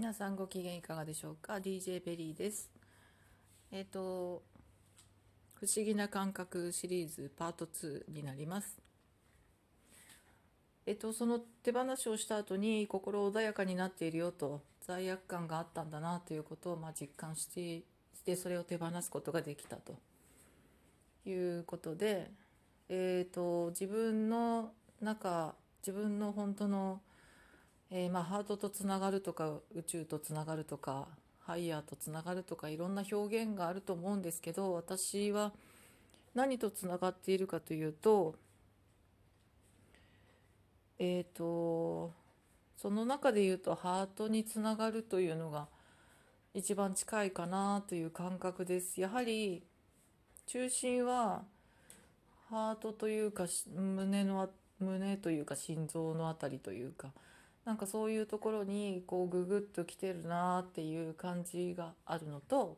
皆さんご機嫌いかがでしょうか？DJ ベリーです。えっ、と不思議な感覚シリーズパート2になります。えっ、とその手放しをした後に心穏やかになっているよと罪悪感があったんだなということをまあ実感してしてそれを手放すことができたと。いうことでえっ、と自分の中自分の本当のえー、まあ、ハートとつながるとか宇宙とつながるとかハイヤーとつながるとかいろんな表現があると思うんですけど私は何とつながっているかというとえっ、ー、とその中で言うとハートにつながるというのが一番近いかなという感覚です。やはり中心はハートというか胸の胸というか心臓のあたりというかなんかそういうところにこうググッと来てるなっていう感じがあるのと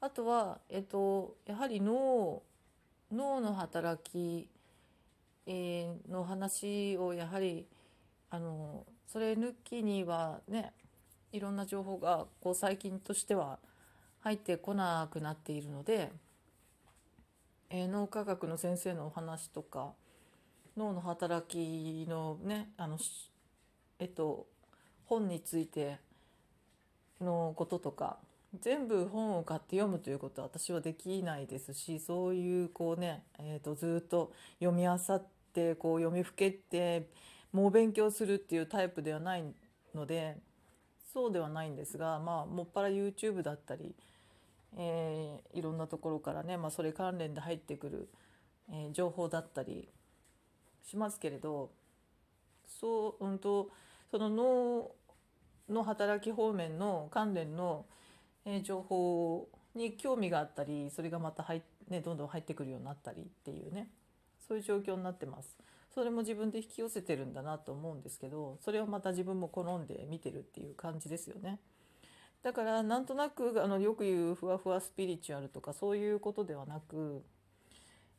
あとは、えっと、やはり脳脳の働き、えー、の話をやはりあのそれ抜きにはねいろんな情報がこう最近としては入ってこなくなっているので、えー、脳科学の先生のお話とか脳の働きのねあのえっと本についてのこととか全部本を買って読むということは私はできないですしそういうこうね、えー、とずっと読み漁ってこう読みふけってもう勉強するっていうタイプではないのでそうではないんですがまあもっぱら YouTube だったり、えー、いろんなところからね、まあ、それ関連で入ってくる、えー、情報だったりしますけれどそう、うんとその脳の働き方面の関連の、え情報に興味があったりそれがまた入、ね、どんどん入ってくるようになったりっていうねそういう状況になってます。それも自分で引き寄せてるんだなと思うんですけどそれをまた自分も好んで見てるっていう感じですよね。だからなんとなくあのよく言うふわふわスピリチュアルとかそういうことではなく、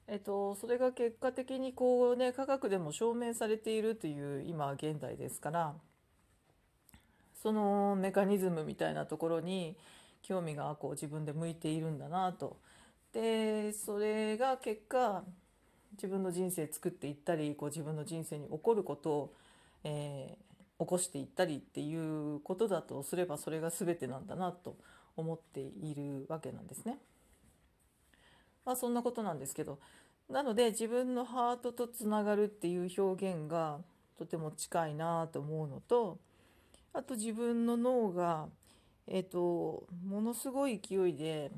えっと、それが結果的にこうね科学でも証明されているという今現代ですからそのメカニズムみたいなところに興味がこう自分で向いているんだなと。でそれが結果自分の人生作っていったりこう自分の人生に起こることを、えー、起こしていったりっていうことだとすればそれが全てなんだなと思っているわけなんですね。まあそんなことなんですけどなので自分のハートとつながるっていう表現がとても近いなと思うのとあと自分の脳が、えっ、と、ものすごい勢いで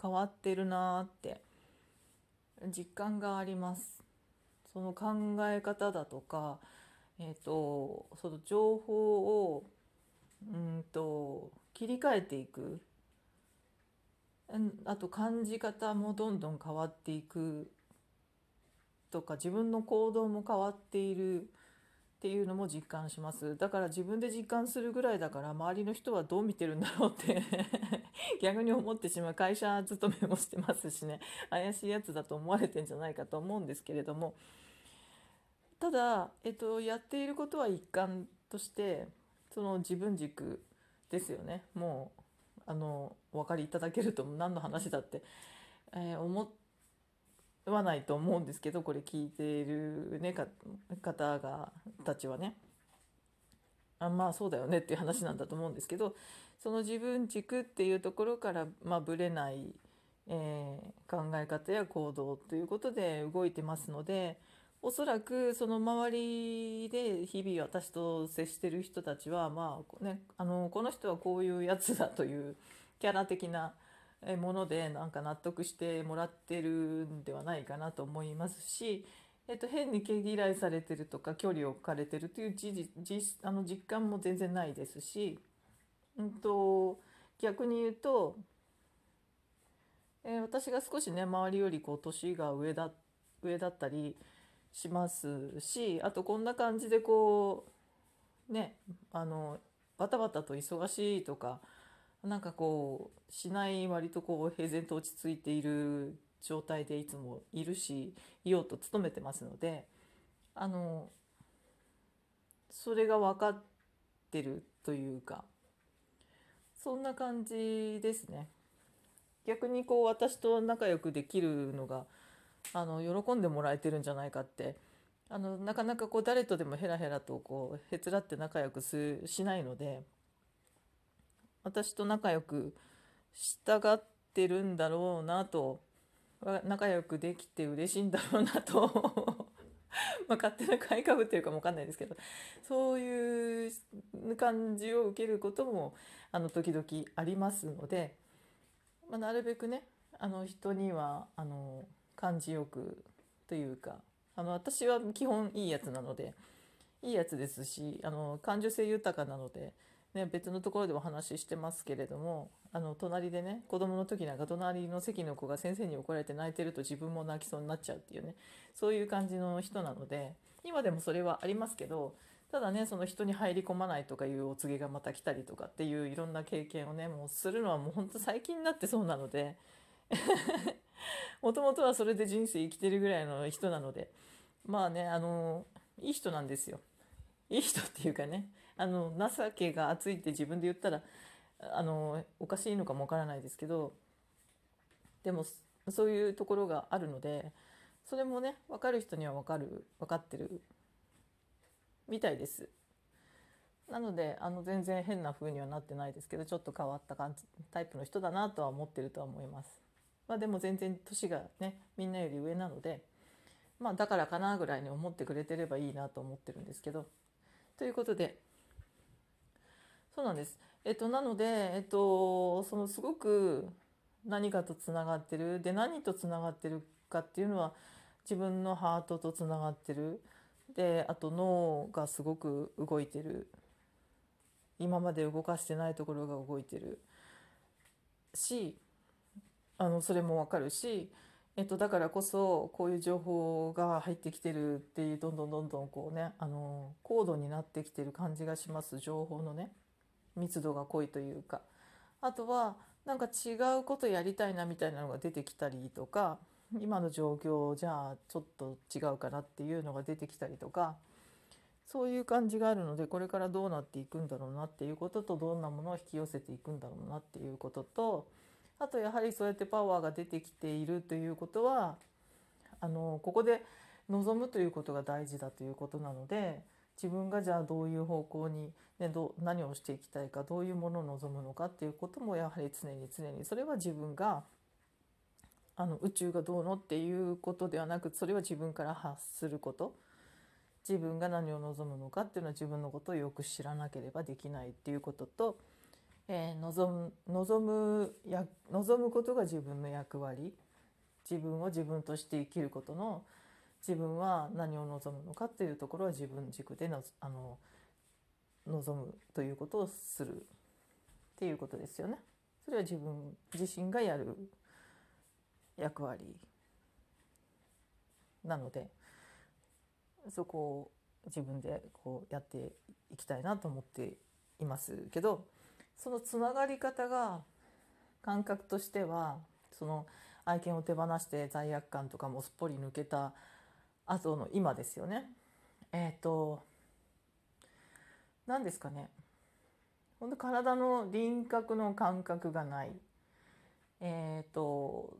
変わってるなって実感があります。その考え方だとか、えっ、と、その情報を、うんと、切り替えていく。あと感じ方もどんどん変わっていくとか自分の行動も変わっているっていうのも実感します。だから自分で実感するぐらいだから周りの人はどう見てるんだろうって 逆に思ってしまう。会社勤めもしてますしね。怪しいやつだと思われてんじゃないかと思うんですけれども。ただ、えっと、やっていることは一環としてその自分軸ですよね。もうあのお分かりいただけると何の話だって、えー、思ってはないと思うんですけどこれ聞いている、ね、方がたちはね。あまあそうだよねっていう話なんだと思うんですけどその自分軸っていうところから、まあ、ぶれない、えー、考え方や行動ということで動いてますのでおそらくその周りで日々私と接してる人たちは、まあね、あのこの人はこういうやつだというキャラ的なものでなんか納得してもらってるんではないかなと思いますし、えっと、変に毛嫌いされてるとか距離を置かれてるという事実あの実感も全然ないですし、うんと、逆に言うと、えー、私が少しね周りよりこう年が上だ上だったりしますしあとこんな感じでこうねあのバタバタと忙しいとかなんかこうしない割とこう平然と落ち着いている状態でいつもいるしいようと努めてますのであのそれが分かってるというかそんな感じですね。逆にこう私と仲良くできるのがあの喜んでもらえてるんじゃないかってあのなかなかこう誰とでもヘラヘラとこうへつらって仲良くすしないので私と仲良く従ってるんだろうなと。仲良くできて嬉しいんだろうなと。ま勝手な買いかぶってるかもわかんないですけど。そういう感じを受けることもあの時々ありますので、まあ、なるべくねあの人にはあの感じよくというか。あの私は基本いいやつなので。いいやつですしあの感受性豊かなので、ね、別のところでお話ししてますけれどもあの隣でね子供の時なんか隣の席の子が先生に怒られて泣いてると自分も泣きそうになっちゃうっていうねそういう感じの人なので今でもそれはありますけどただねその人に入り込まないとかいうお告げがまた来たりとかっていういろんな経験をねもうするのはもうほんと最近になってそうなので もともとはそれで人生生きてるぐらいの人なのでまあねあのいい人なんですよ。いい人っていうかねあの情けが熱いって自分で言ったらあのおかしいのかもわからないですけどでもそういうところがあるのでそれもね分かる人には分かる分かってるみたいです。なのであの全然変な風にはなってないですけどちょっと変わった感じタイプの人だなとは思ってるとは思います。まあ、でも全然年がねみんなより上なので、まあ、だからかなぐらいに思ってくれてればいいなと思ってるんですけど。ということでそうなんです。えっと、なので、えっと、そのすごく何かとつながってる。で何とつながってるかっていうのは自分のハートとつながってる。であと脳がすごく動いてる。今まで動かしてないところが動いてる。しあのそれもわかるし、えっと、だからこそこういう情報が入ってきてる。っていうどんどんどんどんこうねあの高度になってきてる感じがします。情報のね。密度が濃いというか。あとはなんか違うことやりたいなみたいなのが出てきたりとか今の状況じゃあちょっと違うかなっていうのが出てきたりとかそういう感じがあるのでこれからどうなっていくんだろうなっていうこととどんなものを引き寄せていくんだろうなっていうこととあとやはりそうやってパワーが出てきているということはあのここで望むということが大事だということなので自分がじゃあどういう方向に、ね、ど何をしていきたいかどういうものを望むのかっていうこともやはり常に常にそれは自分があの宇宙がどうのっていうことではなくそれは自分から発すること。自分が何を望むのかっていうのは自分のことをよく知らなければできないっていうことと、えー、望む望むや望むことが自分の役割。自分を自分として生きることの自分は何を望むのかっていうところは自分軸でのあの望むということをするっていうことですよね。それは自分自身がやる役割なのでそこを自分でこうやっていきたいなと思っていますけどそのつながり方が感覚としてはその愛犬を手放して罪悪感とかもすっぽり抜けた後の今ですよね。えっ、ー、と何ですかね本当体の輪郭の感覚がない。えっ、ー、と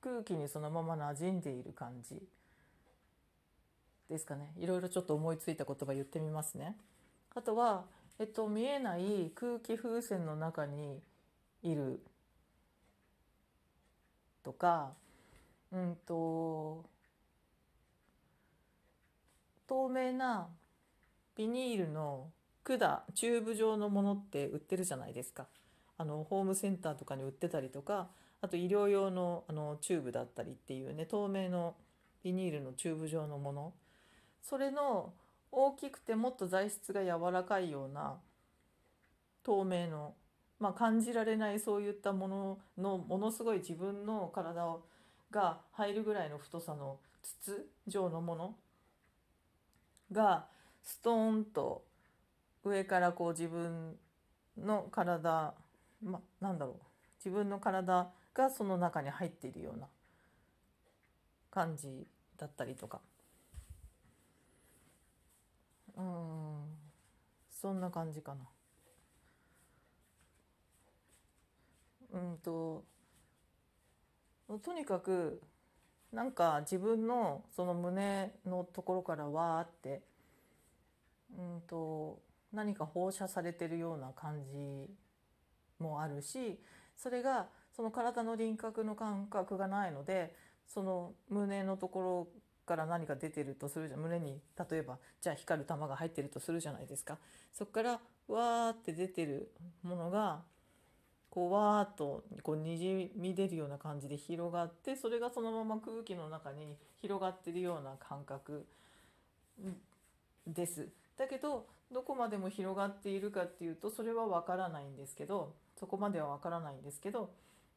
空気にそのまま馴染んでいる感じですかねいろいろちょっと思いついた言葉言ってみますね。あとは、えっと、見えない空気風船の中にいるとか、うんと透明なビニールの管チューブ状のものって売ってるじゃないですか。あのホームセンターとかに売ってたりとかあと医療用のあのチューブだったりっていうね透明のビニールのチューブ状のもの。それの大きくてもっと材質が柔らかいような透明の、まあ、感じられないそういったもののものすごい自分の体をが入るぐらいの太さの筒状のもの。がストーンと上からこう自分の体、ま、なんだろう。自分の体がその中に入っているような感じだったりとか。うん。そんな感じかな。うんととにかくなんか自分のその胸のところからわーってうんと何か放射されてるような感じもあるしそれがその体の輪郭の感覚がないのでその胸のところから何か出てるとするじゃん。胸に例えばじゃあ光る玉が入ってるとするじゃないですか。そこからわーって出てるものがこうわーっとこうにじみ出るような感じで広がってそれがそのまま空気の中に広がってるような感覚です。だけどどこまでも広がっているかっていうとそれは分からないんですけどそこまでは分からないんですけど、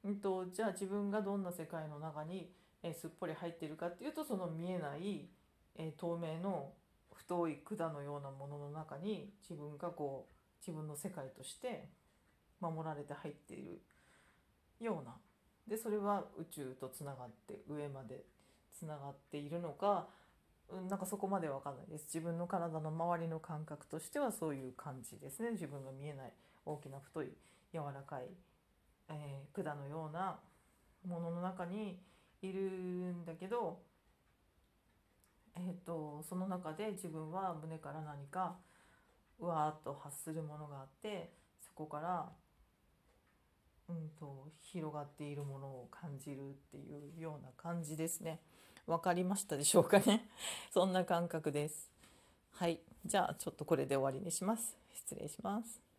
うんと、じゃあ自分がどんな世界の中に、えすっぽり入ってるかっていうとその見えない、え透明の太い管のようなものの中に自分がこう自分の世界として守られて入っているような。でそれは宇宙とつながって上までつながっているのかなんかそこまで分かんないです。自分の体の周りの感覚としてはそういう感じですね。自分が見えない大きな太い柔らかい、えー、管のようなものの中にいるんだけど、えーと、その中で自分は胸から何かうわーっと発するものがあってそこからうんと広がっているものを感じるっていうような感じですね。わかりましたでしょうかね そんな感覚です。はい。じゃあちょっとこれで終わりにします。失礼します。